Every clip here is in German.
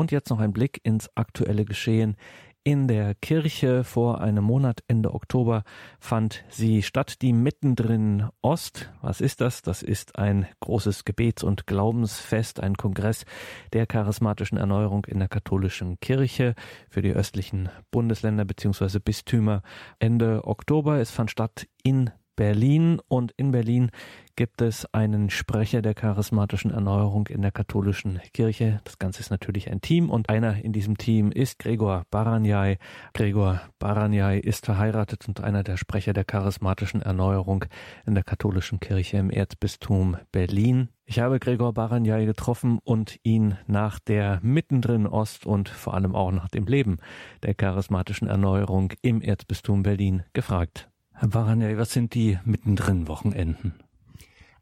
Und jetzt noch ein Blick ins aktuelle Geschehen in der Kirche vor einem Monat, Ende Oktober, fand sie statt, die mittendrin Ost. Was ist das? Das ist ein großes Gebets- und Glaubensfest, ein Kongress der charismatischen Erneuerung in der katholischen Kirche für die östlichen Bundesländer bzw. Bistümer Ende Oktober. Es fand statt in Berlin und in Berlin gibt es einen Sprecher der charismatischen Erneuerung in der katholischen Kirche. Das Ganze ist natürlich ein Team und einer in diesem Team ist Gregor Baranyai. Gregor Baranyai ist verheiratet und einer der Sprecher der charismatischen Erneuerung in der katholischen Kirche im Erzbistum Berlin. Ich habe Gregor Baranyai getroffen und ihn nach der mittendrin Ost und vor allem auch nach dem Leben der charismatischen Erneuerung im Erzbistum Berlin gefragt. Herr Baranyai, was sind die mittendrin Wochenenden?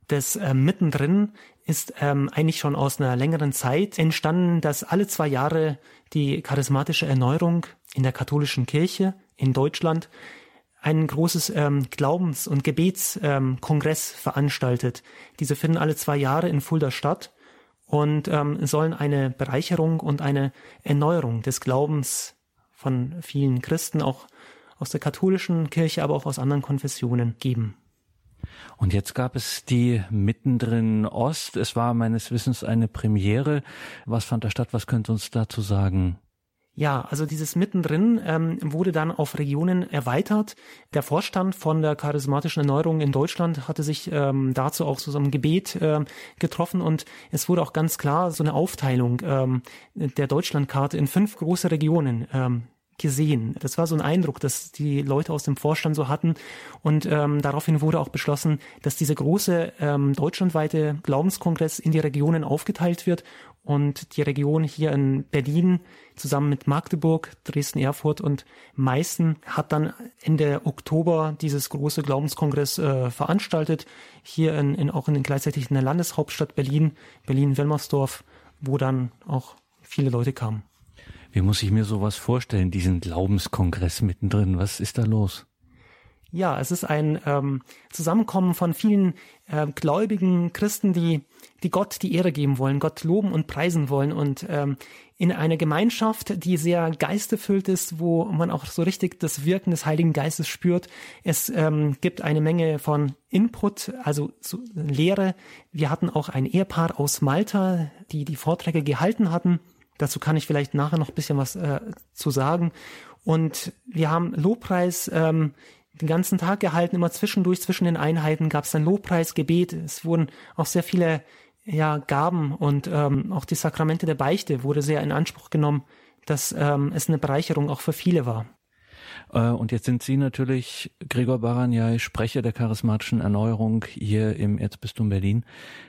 Das äh, mittendrin ist ähm, eigentlich schon aus einer längeren Zeit entstanden, dass alle zwei Jahre die charismatische Erneuerung in der katholischen Kirche in Deutschland ein großes ähm, Glaubens- und Gebetskongress ähm, veranstaltet. Diese finden alle zwei Jahre in Fulda statt und ähm, sollen eine Bereicherung und eine Erneuerung des Glaubens von vielen Christen auch aus der katholischen Kirche, aber auch aus anderen Konfessionen geben. Und jetzt gab es die mittendrin Ost. Es war meines Wissens eine Premiere. Was fand da statt? Was könnt ihr uns dazu sagen? Ja, also dieses mittendrin ähm, wurde dann auf Regionen erweitert. Der Vorstand von der charismatischen Erneuerung in Deutschland hatte sich ähm, dazu auch so einem Gebet äh, getroffen und es wurde auch ganz klar so eine Aufteilung ähm, der Deutschlandkarte in fünf große Regionen ähm, gesehen. Das war so ein Eindruck, dass die Leute aus dem Vorstand so hatten. Und ähm, daraufhin wurde auch beschlossen, dass dieser große ähm, deutschlandweite Glaubenskongress in die Regionen aufgeteilt wird. Und die Region hier in Berlin zusammen mit Magdeburg, Dresden, Erfurt und Meißen hat dann Ende Oktober dieses große Glaubenskongress äh, veranstaltet. Hier in, in, auch in, gleichzeitig in der Landeshauptstadt Berlin, Berlin-Wilmersdorf, wo dann auch viele Leute kamen. Wie muss ich mir sowas vorstellen, diesen Glaubenskongress mittendrin? Was ist da los? Ja, es ist ein ähm, Zusammenkommen von vielen äh, gläubigen Christen, die, die Gott die Ehre geben wollen, Gott loben und preisen wollen und ähm, in einer Gemeinschaft, die sehr geisterfüllt ist, wo man auch so richtig das Wirken des Heiligen Geistes spürt. Es ähm, gibt eine Menge von Input, also so Lehre. Wir hatten auch ein Ehepaar aus Malta, die die Vorträge gehalten hatten. Dazu kann ich vielleicht nachher noch ein bisschen was äh, zu sagen. Und wir haben Lobpreis ähm, den ganzen Tag gehalten, immer zwischendurch, zwischen den Einheiten gab es dann Lobpreis, Gebet. Es wurden auch sehr viele ja, Gaben und ähm, auch die Sakramente der Beichte wurde sehr in Anspruch genommen, dass ähm, es eine Bereicherung auch für viele war. Äh, und jetzt sind Sie natürlich, Gregor Baranjai, Sprecher der charismatischen Erneuerung hier im Erzbistum Berlin.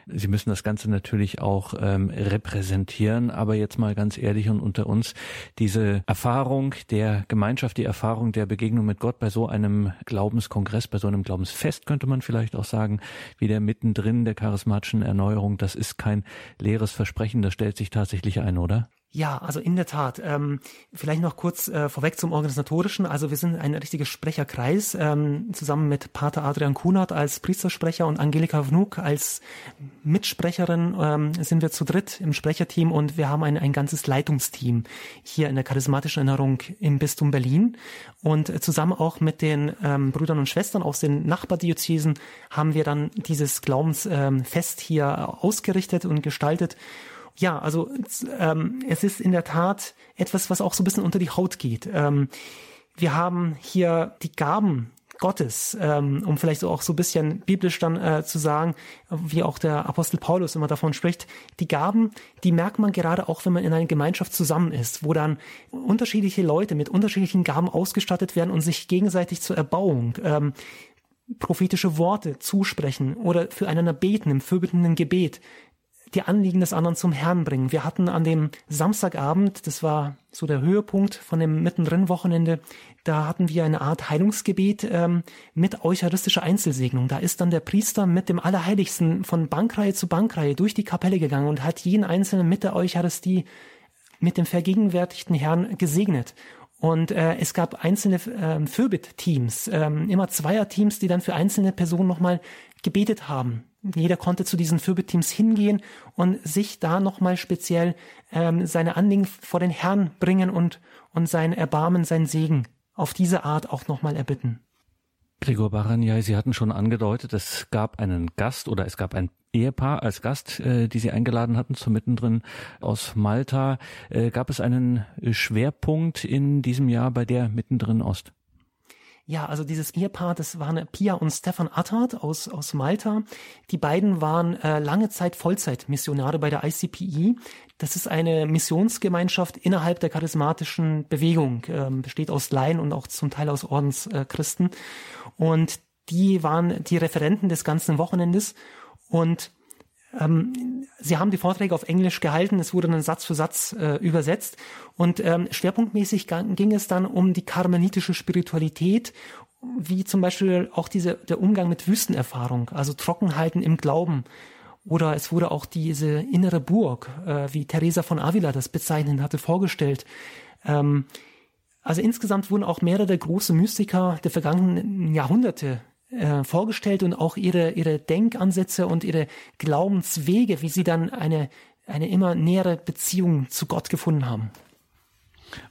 Sie müssen das Ganze natürlich auch ähm, repräsentieren, aber jetzt mal ganz ehrlich und unter uns, diese Erfahrung der Gemeinschaft, die Erfahrung der Begegnung mit Gott bei so einem Glaubenskongress, bei so einem Glaubensfest, könnte man vielleicht auch sagen, wie der mittendrin der charismatischen Erneuerung, das ist kein leeres Versprechen, das stellt sich tatsächlich ein, oder? Ja, also in der Tat. Ähm, vielleicht noch kurz äh, vorweg zum Organisatorischen. Also wir sind ein richtiger Sprecherkreis, ähm, zusammen mit Pater Adrian Kunert als Priestersprecher und Angelika Vnuk als Mitsprecherin ähm, sind wir zu dritt im Sprecherteam und wir haben ein, ein ganzes Leitungsteam hier in der charismatischen Erinnerung im Bistum Berlin. Und äh, zusammen auch mit den ähm, Brüdern und Schwestern aus den Nachbardiözesen haben wir dann dieses Glaubensfest ähm, hier ausgerichtet und gestaltet. Ja, also ähm, es ist in der Tat etwas, was auch so ein bisschen unter die Haut geht. Ähm, wir haben hier die Gaben Gottes, ähm, um vielleicht auch so ein bisschen biblisch dann äh, zu sagen, wie auch der Apostel Paulus immer davon spricht, die Gaben, die merkt man gerade auch, wenn man in einer Gemeinschaft zusammen ist, wo dann unterschiedliche Leute mit unterschiedlichen Gaben ausgestattet werden und sich gegenseitig zur Erbauung ähm, prophetische Worte zusprechen oder füreinander beten im fürbittenden Gebet, die Anliegen des anderen zum Herrn bringen. Wir hatten an dem Samstagabend, das war so der Höhepunkt von dem Mittendrin-Wochenende, da hatten wir eine Art Heilungsgebet ähm, mit eucharistischer Einzelsegnung. Da ist dann der Priester mit dem Allerheiligsten von Bankreihe zu Bankreihe durch die Kapelle gegangen und hat jeden Einzelnen mit der Eucharistie, mit dem vergegenwärtigten Herrn gesegnet. Und äh, es gab einzelne äh, Fürbitt-Teams, äh, immer Zweier-Teams, die dann für einzelne Personen nochmal gebetet haben jeder konnte zu diesen Fürbittteams hingehen und sich da nochmal speziell ähm, seine Anliegen vor den Herrn bringen und, und sein Erbarmen, sein Segen auf diese Art auch nochmal erbitten. Gregor Baranjai, Sie hatten schon angedeutet, es gab einen Gast oder es gab ein Ehepaar als Gast, äh, die Sie eingeladen hatten, zum Mittendrin aus Malta. Äh, gab es einen Schwerpunkt in diesem Jahr bei der Mittendrin Ost? Ja, also dieses Ehepaar, das waren Pia und Stefan Attard aus, aus Malta. Die beiden waren äh, lange Zeit Vollzeitmissionare bei der ICPI. Das ist eine Missionsgemeinschaft innerhalb der charismatischen Bewegung, ähm, besteht aus Laien und auch zum Teil aus Ordenschristen. und die waren die Referenten des ganzen Wochenendes und ähm, sie haben die Vorträge auf Englisch gehalten, es wurde dann Satz für Satz äh, übersetzt und ähm, schwerpunktmäßig ging es dann um die karmelitische Spiritualität, wie zum Beispiel auch diese, der Umgang mit Wüstenerfahrung, also Trockenhalten im Glauben. Oder es wurde auch diese innere Burg, äh, wie Teresa von Avila das bezeichnet hatte, vorgestellt. Ähm, also insgesamt wurden auch mehrere große Mystiker der vergangenen Jahrhunderte äh, vorgestellt und auch ihre, ihre Denkansätze und ihre Glaubenswege, wie sie dann eine, eine immer nähere Beziehung zu Gott gefunden haben.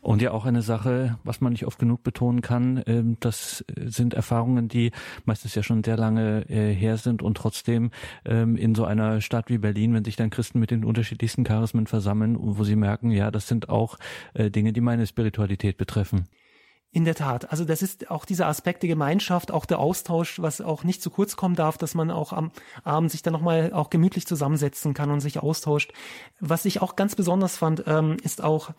Und ja auch eine Sache, was man nicht oft genug betonen kann, ähm, das sind Erfahrungen, die meistens ja schon sehr lange äh, her sind und trotzdem ähm, in so einer Stadt wie Berlin, wenn sich dann Christen mit den unterschiedlichsten Charismen versammeln, wo sie merken, ja, das sind auch äh, Dinge, die meine Spiritualität betreffen. In der Tat. Also das ist auch dieser Aspekt der Gemeinschaft, auch der Austausch, was auch nicht zu kurz kommen darf, dass man auch am Abend sich dann nochmal auch gemütlich zusammensetzen kann und sich austauscht. Was ich auch ganz besonders fand, ähm, ist auch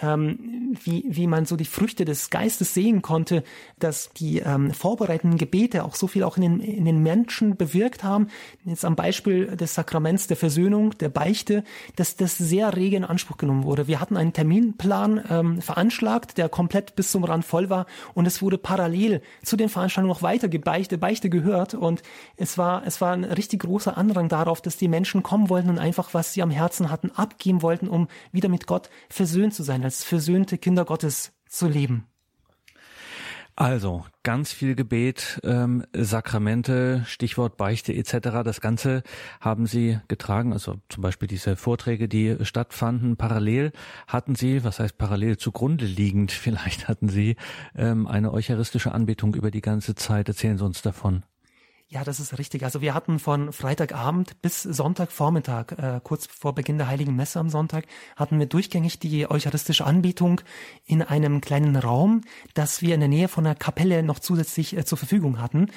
ähm, wie, wie man so die Früchte des Geistes sehen konnte, dass die ähm, vorbereitenden Gebete auch so viel auch in den, in den Menschen bewirkt haben. Jetzt am Beispiel des Sakraments der Versöhnung, der Beichte, dass das sehr rege in Anspruch genommen wurde. Wir hatten einen Terminplan ähm, veranschlagt, der komplett bis zum Rand voll war und es wurde parallel zu den Veranstaltungen noch weiter gebeichte, Beichte gehört und es war, es war ein richtig großer Andrang darauf, dass die Menschen kommen wollten und einfach, was sie am Herzen hatten, abgeben wollten, um wieder mit Gott versöhnt zu sein sein, als versöhnte Kinder Gottes zu leben. Also ganz viel Gebet, ähm, Sakramente, Stichwort Beichte etc. Das Ganze haben Sie getragen, also zum Beispiel diese Vorträge, die stattfanden. Parallel hatten Sie, was heißt parallel zugrunde liegend, vielleicht hatten Sie ähm, eine eucharistische Anbetung über die ganze Zeit. Erzählen Sie uns davon. Ja, das ist richtig. Also wir hatten von Freitagabend bis Sonntagvormittag, äh, kurz vor Beginn der Heiligen Messe am Sonntag, hatten wir durchgängig die eucharistische Anbetung in einem kleinen Raum, das wir in der Nähe von der Kapelle noch zusätzlich äh, zur Verfügung hatten.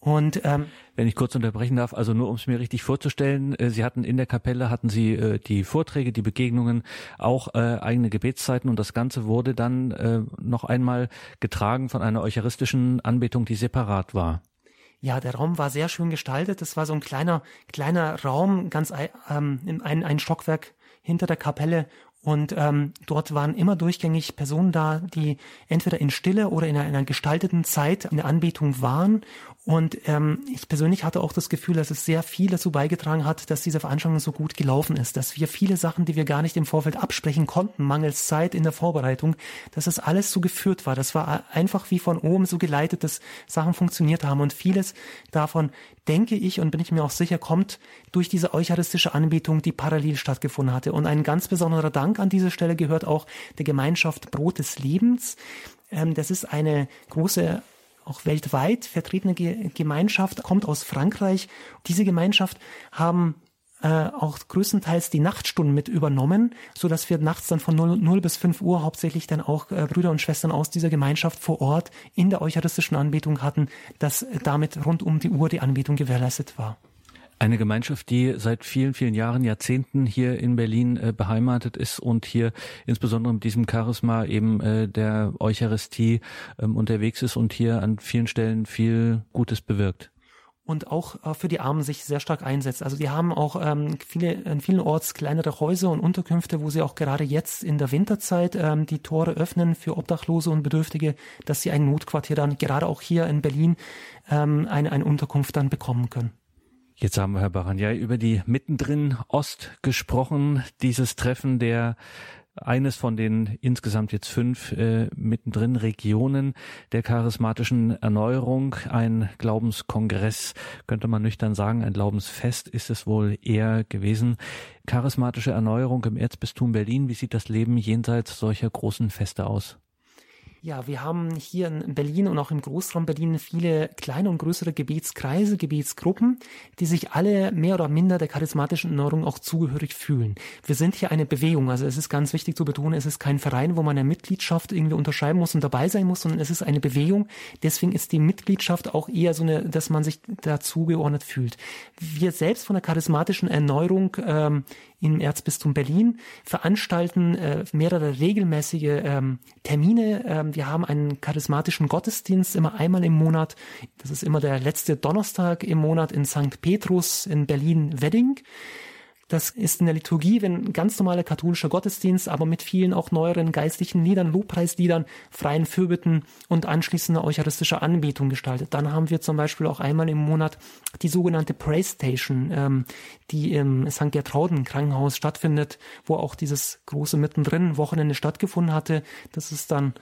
Und ähm, wenn ich kurz unterbrechen darf, also nur um es mir richtig vorzustellen, äh, Sie hatten in der Kapelle hatten Sie äh, die Vorträge, die Begegnungen, auch äh, eigene Gebetszeiten und das Ganze wurde dann äh, noch einmal getragen von einer eucharistischen Anbetung, die separat war. Ja, der Raum war sehr schön gestaltet. Das war so ein kleiner, kleiner Raum, ganz ähm, ein, ein Stockwerk hinter der Kapelle. Und ähm, dort waren immer durchgängig Personen da, die entweder in Stille oder in einer, in einer gestalteten Zeit in der Anbetung waren und ähm, ich persönlich hatte auch das Gefühl, dass es sehr viel dazu beigetragen hat, dass diese Veranstaltung so gut gelaufen ist, dass wir viele Sachen, die wir gar nicht im Vorfeld absprechen konnten, mangels Zeit in der Vorbereitung, dass das alles so geführt war. Das war einfach wie von oben so geleitet, dass Sachen funktioniert haben. Und vieles davon, denke ich und bin ich mir auch sicher, kommt durch diese eucharistische Anbetung, die parallel stattgefunden hatte. Und ein ganz besonderer Dank an dieser Stelle gehört auch der Gemeinschaft Brot des Lebens. Ähm, das ist eine große auch weltweit vertretene Gemeinschaft, kommt aus Frankreich. Diese Gemeinschaft haben äh, auch größtenteils die Nachtstunden mit übernommen, so dass wir nachts dann von 0, 0 bis 5 Uhr hauptsächlich dann auch äh, Brüder und Schwestern aus dieser Gemeinschaft vor Ort in der eucharistischen Anbetung hatten, dass damit rund um die Uhr die Anbetung gewährleistet war. Eine Gemeinschaft, die seit vielen, vielen Jahren, Jahrzehnten hier in Berlin äh, beheimatet ist und hier insbesondere mit diesem Charisma eben äh, der Eucharistie ähm, unterwegs ist und hier an vielen Stellen viel Gutes bewirkt und auch äh, für die Armen sich sehr stark einsetzt. Also die haben auch ähm, viele, in vielen Orts kleinere Häuser und Unterkünfte, wo sie auch gerade jetzt in der Winterzeit ähm, die Tore öffnen für Obdachlose und Bedürftige, dass sie ein Notquartier dann gerade auch hier in Berlin ähm, eine, eine Unterkunft dann bekommen können. Jetzt haben wir, Herr Baranjai, über die mittendrin Ost gesprochen, dieses Treffen der eines von den insgesamt jetzt fünf äh, mittendrin Regionen der charismatischen Erneuerung. Ein Glaubenskongress, könnte man nüchtern sagen, ein Glaubensfest ist es wohl eher gewesen. Charismatische Erneuerung im Erzbistum Berlin, wie sieht das Leben jenseits solcher großen Feste aus? Ja, wir haben hier in Berlin und auch im Großraum Berlin viele kleine und größere Gebetskreise, Gebetsgruppen, die sich alle mehr oder minder der charismatischen Erneuerung auch zugehörig fühlen. Wir sind hier eine Bewegung, also es ist ganz wichtig zu betonen, es ist kein Verein, wo man eine Mitgliedschaft irgendwie unterschreiben muss und dabei sein muss, sondern es ist eine Bewegung. Deswegen ist die Mitgliedschaft auch eher so eine, dass man sich dazugeordnet fühlt. Wir selbst von der charismatischen Erneuerung ähm, im Erzbistum Berlin, veranstalten äh, mehrere regelmäßige ähm, Termine. Ähm, wir haben einen charismatischen Gottesdienst immer einmal im Monat. Das ist immer der letzte Donnerstag im Monat in St. Petrus in Berlin-Wedding. Das ist in der Liturgie, wenn ganz normaler katholischer Gottesdienst, aber mit vielen auch neueren geistlichen Liedern, Lobpreisliedern, freien Fürbitten und anschließender eucharistischer Anbetung gestaltet. Dann haben wir zum Beispiel auch einmal im Monat die sogenannte Praise Station, ähm, die im St. Gertrauden Krankenhaus stattfindet, wo auch dieses große mittendrin Wochenende stattgefunden hatte. Das ist dann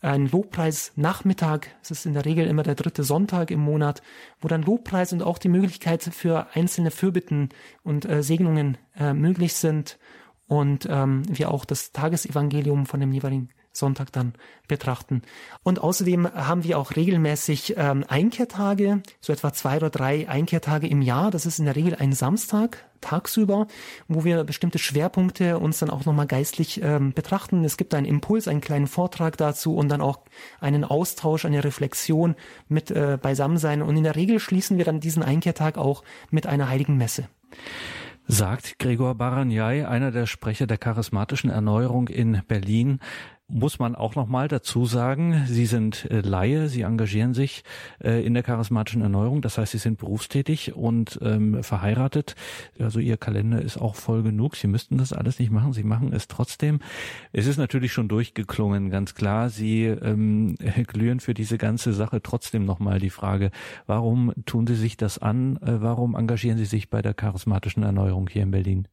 ein Lobpreis-Nachmittag. Es ist in der Regel immer der dritte Sonntag im Monat, wo dann Lobpreis und auch die Möglichkeit für einzelne Fürbitten und äh, Segnungen äh, möglich sind und ähm, wir auch das Tagesevangelium von dem jeweiligen Sonntag dann betrachten. Und außerdem haben wir auch regelmäßig ähm, Einkehrtage, so etwa zwei oder drei Einkehrtage im Jahr. Das ist in der Regel ein Samstag tagsüber, wo wir bestimmte Schwerpunkte uns dann auch nochmal geistlich ähm, betrachten. Es gibt einen Impuls, einen kleinen Vortrag dazu und dann auch einen Austausch, eine Reflexion mit äh, Beisammensein. Und in der Regel schließen wir dann diesen Einkehrtag auch mit einer heiligen Messe sagt Gregor Baranyai, einer der Sprecher der charismatischen Erneuerung in Berlin muss man auch noch mal dazu sagen, Sie sind äh, Laie, Sie engagieren sich äh, in der charismatischen Erneuerung, das heißt, Sie sind berufstätig und ähm, verheiratet. Also Ihr Kalender ist auch voll genug. Sie müssten das alles nicht machen, Sie machen es trotzdem. Es ist natürlich schon durchgeklungen, ganz klar. Sie ähm, glühen für diese ganze Sache. Trotzdem noch mal die Frage, warum tun Sie sich das an? Äh, warum engagieren Sie sich bei der charismatischen Erneuerung hier in Berlin?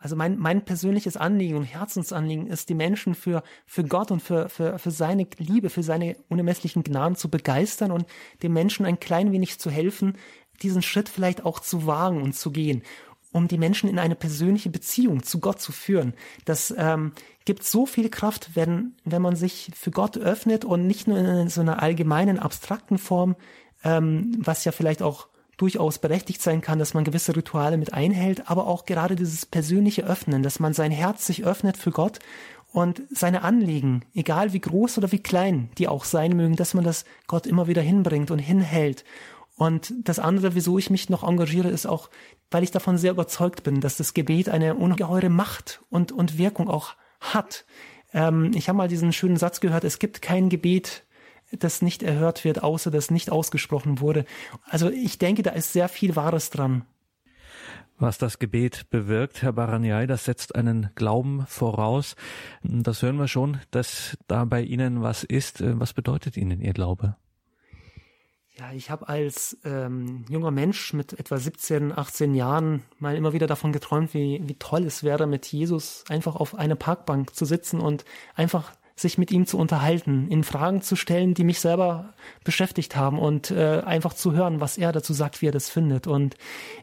Also mein, mein persönliches Anliegen und Herzensanliegen ist, die Menschen für, für Gott und für, für, für seine Liebe, für seine unermesslichen Gnaden zu begeistern und den Menschen ein klein wenig zu helfen, diesen Schritt vielleicht auch zu wagen und zu gehen, um die Menschen in eine persönliche Beziehung zu Gott zu führen. Das ähm, gibt so viel Kraft, wenn, wenn man sich für Gott öffnet und nicht nur in so einer allgemeinen, abstrakten Form, ähm, was ja vielleicht auch durchaus berechtigt sein kann, dass man gewisse Rituale mit einhält, aber auch gerade dieses persönliche Öffnen, dass man sein Herz sich öffnet für Gott und seine Anliegen, egal wie groß oder wie klein die auch sein mögen, dass man das Gott immer wieder hinbringt und hinhält. Und das andere, wieso ich mich noch engagiere, ist auch, weil ich davon sehr überzeugt bin, dass das Gebet eine ungeheure Macht und, und Wirkung auch hat. Ähm, ich habe mal diesen schönen Satz gehört, es gibt kein Gebet, das nicht erhört wird, außer das nicht ausgesprochen wurde. Also ich denke, da ist sehr viel Wahres dran. Was das Gebet bewirkt, Herr Baranyai, das setzt einen Glauben voraus. Das hören wir schon, dass da bei Ihnen was ist. Was bedeutet Ihnen Ihr Glaube? Ja, ich habe als ähm, junger Mensch mit etwa 17, 18 Jahren mal immer wieder davon geträumt, wie, wie toll es wäre, mit Jesus einfach auf einer Parkbank zu sitzen und einfach sich mit ihm zu unterhalten, in Fragen zu stellen, die mich selber beschäftigt haben und äh, einfach zu hören, was er dazu sagt, wie er das findet. Und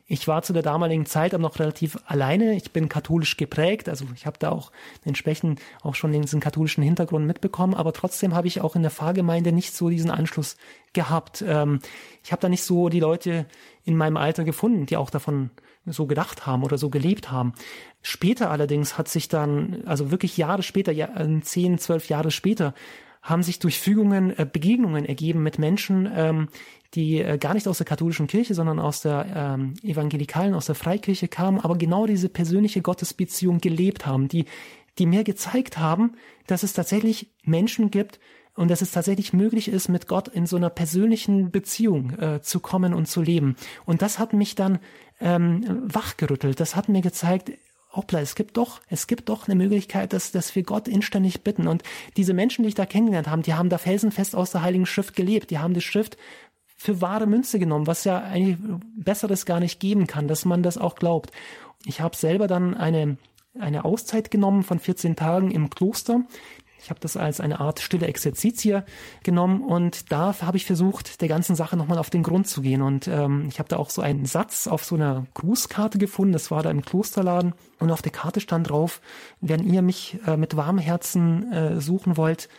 ich war zu der damaligen Zeit aber noch relativ alleine. Ich bin katholisch geprägt, also ich habe da auch entsprechend auch schon diesen katholischen Hintergrund mitbekommen, aber trotzdem habe ich auch in der Pfarrgemeinde nicht so diesen Anschluss gehabt. Ähm, ich habe da nicht so die Leute in meinem Alter gefunden, die auch davon so gedacht haben oder so gelebt haben. Später allerdings hat sich dann, also wirklich Jahre später, ja, äh, zehn, zwölf Jahre später, haben sich durch Fügungen äh, Begegnungen ergeben mit Menschen, ähm, die äh, gar nicht aus der katholischen Kirche, sondern aus der ähm, evangelikalen, aus der Freikirche kamen, aber genau diese persönliche Gottesbeziehung gelebt haben, die, die mir gezeigt haben, dass es tatsächlich Menschen gibt und dass es tatsächlich möglich ist, mit Gott in so einer persönlichen Beziehung äh, zu kommen und zu leben. Und das hat mich dann ähm, wachgerüttelt. Das hat mir gezeigt, hoppla, es gibt doch, es gibt doch eine Möglichkeit, dass, dass wir Gott inständig bitten. Und diese Menschen, die ich da kennengelernt habe, die haben da felsenfest aus der Heiligen Schrift gelebt. Die haben die Schrift für wahre Münze genommen, was ja eigentlich Besseres gar nicht geben kann, dass man das auch glaubt. Ich habe selber dann eine eine Auszeit genommen von 14 Tagen im Kloster. Ich habe das als eine Art stille Exerzitie genommen und da habe ich versucht, der ganzen Sache nochmal auf den Grund zu gehen. Und ähm, ich habe da auch so einen Satz auf so einer Grußkarte gefunden, das war da im Klosterladen und auf der Karte stand drauf, wenn ihr mich äh, mit warmem Herzen äh, suchen wollt,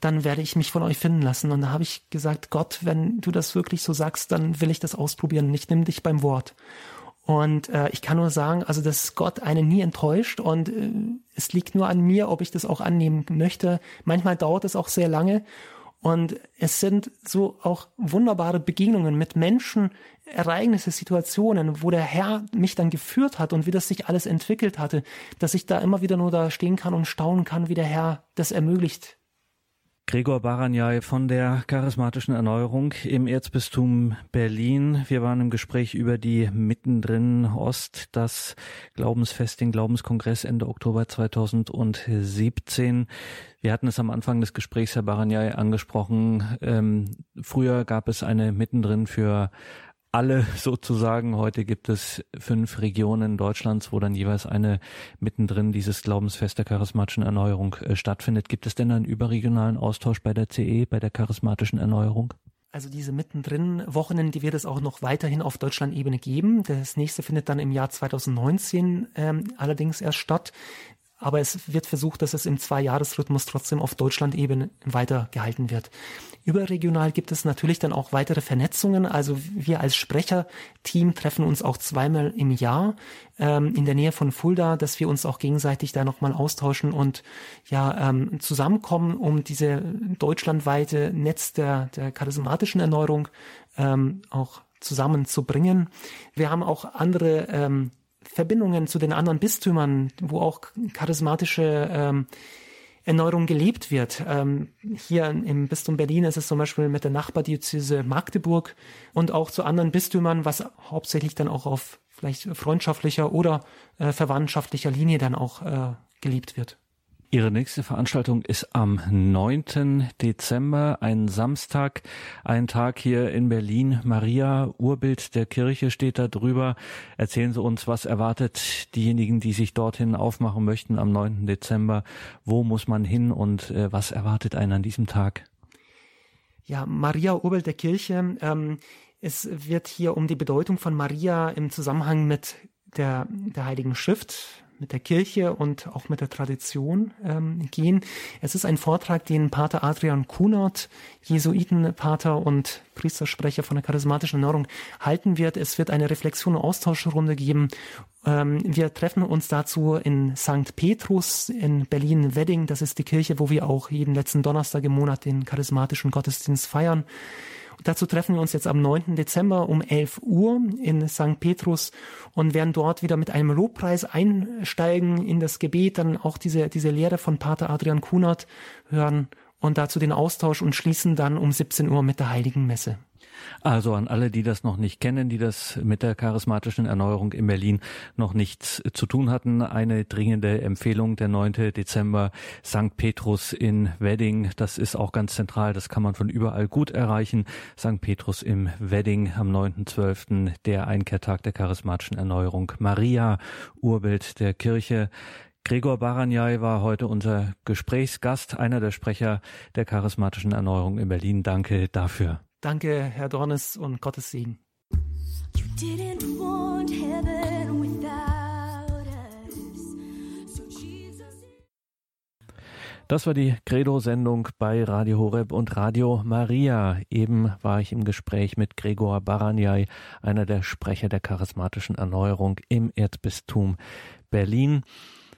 dann werde ich mich von euch finden lassen. Und da habe ich gesagt, Gott, wenn du das wirklich so sagst, dann will ich das ausprobieren. Ich nehme dich beim Wort. Und äh, ich kann nur sagen, also dass Gott einen nie enttäuscht und äh, es liegt nur an mir, ob ich das auch annehmen möchte. Manchmal dauert es auch sehr lange und es sind so auch wunderbare Begegnungen mit Menschen, Ereignisse, Situationen, wo der Herr mich dann geführt hat und wie das sich alles entwickelt hatte, dass ich da immer wieder nur da stehen kann und staunen kann, wie der Herr das ermöglicht, Gregor Baranjai von der charismatischen Erneuerung im Erzbistum Berlin. Wir waren im Gespräch über die Mittendrin Ost, das Glaubensfest, den Glaubenskongress Ende Oktober 2017. Wir hatten es am Anfang des Gesprächs, Herr Baranjai, angesprochen. Ähm, früher gab es eine Mittendrin für alle sozusagen. Heute gibt es fünf Regionen Deutschlands, wo dann jeweils eine mittendrin dieses Glaubensfest der charismatischen Erneuerung äh, stattfindet. Gibt es denn einen überregionalen Austausch bei der CE, bei der charismatischen Erneuerung? Also diese mittendrin Wochen, die wird es auch noch weiterhin auf Deutschland-Ebene geben. Das nächste findet dann im Jahr 2019 ähm, allerdings erst statt aber es wird versucht, dass es im Zwei-Jahres-Rhythmus trotzdem auf Deutschland-Ebene weitergehalten wird. Überregional gibt es natürlich dann auch weitere Vernetzungen. Also wir als Sprecherteam treffen uns auch zweimal im Jahr ähm, in der Nähe von Fulda, dass wir uns auch gegenseitig da nochmal austauschen und ja ähm, zusammenkommen, um diese deutschlandweite Netz der, der charismatischen Erneuerung ähm, auch zusammenzubringen. Wir haben auch andere ähm, Verbindungen zu den anderen Bistümern, wo auch charismatische ähm, Erneuerung gelebt wird. Ähm, hier im Bistum Berlin ist es zum Beispiel mit der Nachbardiözese Magdeburg und auch zu anderen Bistümern, was hauptsächlich dann auch auf vielleicht freundschaftlicher oder äh, verwandtschaftlicher Linie dann auch äh, gelebt wird. Ihre nächste Veranstaltung ist am 9. Dezember, ein Samstag, ein Tag hier in Berlin. Maria, Urbild der Kirche steht da drüber. Erzählen Sie uns, was erwartet diejenigen, die sich dorthin aufmachen möchten am 9. Dezember? Wo muss man hin und äh, was erwartet einen an diesem Tag? Ja, Maria, Urbild der Kirche. Ähm, es wird hier um die Bedeutung von Maria im Zusammenhang mit der, der Heiligen Schrift mit der Kirche und auch mit der Tradition ähm, gehen. Es ist ein Vortrag, den Pater Adrian Kunert, Jesuitenpater und Priestersprecher von der charismatischen Erneuerung, halten wird. Es wird eine Reflexion- und Austauschrunde geben. Ähm, wir treffen uns dazu in St. Petrus in Berlin-Wedding. Das ist die Kirche, wo wir auch jeden letzten Donnerstag im Monat den charismatischen Gottesdienst feiern. Dazu treffen wir uns jetzt am 9. Dezember um 11 Uhr in St. Petrus und werden dort wieder mit einem Lobpreis einsteigen in das Gebet, dann auch diese, diese Lehre von Pater Adrian Kunert hören und dazu den Austausch und schließen dann um 17 Uhr mit der Heiligen Messe. Also an alle, die das noch nicht kennen, die das mit der charismatischen Erneuerung in Berlin noch nichts zu tun hatten, eine dringende Empfehlung, der 9. Dezember, St. Petrus in Wedding. Das ist auch ganz zentral, das kann man von überall gut erreichen. St. Petrus im Wedding am 9.12., der Einkehrtag der charismatischen Erneuerung. Maria, Urbild der Kirche. Gregor Baranjai war heute unser Gesprächsgast, einer der Sprecher der charismatischen Erneuerung in Berlin. Danke dafür. Danke, Herr Dornes und Gottes Segen. Das war die Credo-Sendung bei Radio Horeb und Radio Maria. Eben war ich im Gespräch mit Gregor Baranjai, einer der Sprecher der charismatischen Erneuerung im Erzbistum Berlin.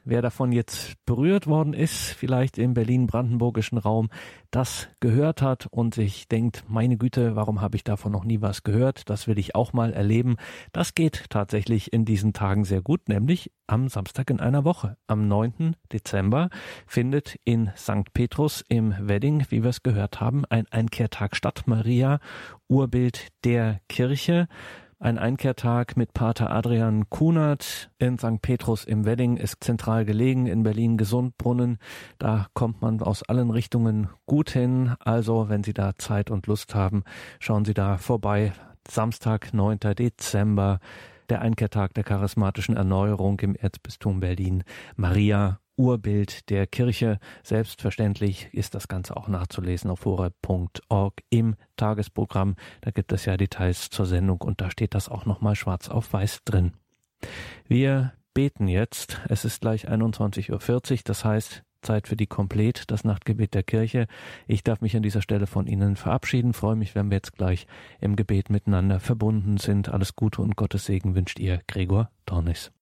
Wer davon jetzt berührt worden ist, vielleicht im berlin-brandenburgischen Raum, das gehört hat und sich denkt, meine Güte, warum habe ich davon noch nie was gehört? Das will ich auch mal erleben. Das geht tatsächlich in diesen Tagen sehr gut, nämlich am Samstag in einer Woche. Am 9. Dezember findet in St. Petrus im Wedding, wie wir es gehört haben, ein Einkehrtag statt. Maria, Urbild der Kirche. Ein Einkehrtag mit Pater Adrian Kunert in St. Petrus im Wedding ist zentral gelegen in Berlin Gesundbrunnen. Da kommt man aus allen Richtungen gut hin. Also, wenn Sie da Zeit und Lust haben, schauen Sie da vorbei. Samstag, 9. Dezember. der Einkehrtag der charismatischen Erneuerung im Erzbistum Berlin. Maria Urbild der Kirche. Selbstverständlich ist das Ganze auch nachzulesen auf horeb.org im Tagesprogramm. Da gibt es ja Details zur Sendung und da steht das auch nochmal schwarz auf weiß drin. Wir beten jetzt. Es ist gleich 21.40 Uhr. Das heißt, Zeit für die Komplett, das Nachtgebet der Kirche. Ich darf mich an dieser Stelle von Ihnen verabschieden. Freue mich, wenn wir jetzt gleich im Gebet miteinander verbunden sind. Alles Gute und Gottes Segen wünscht ihr Gregor Dornis.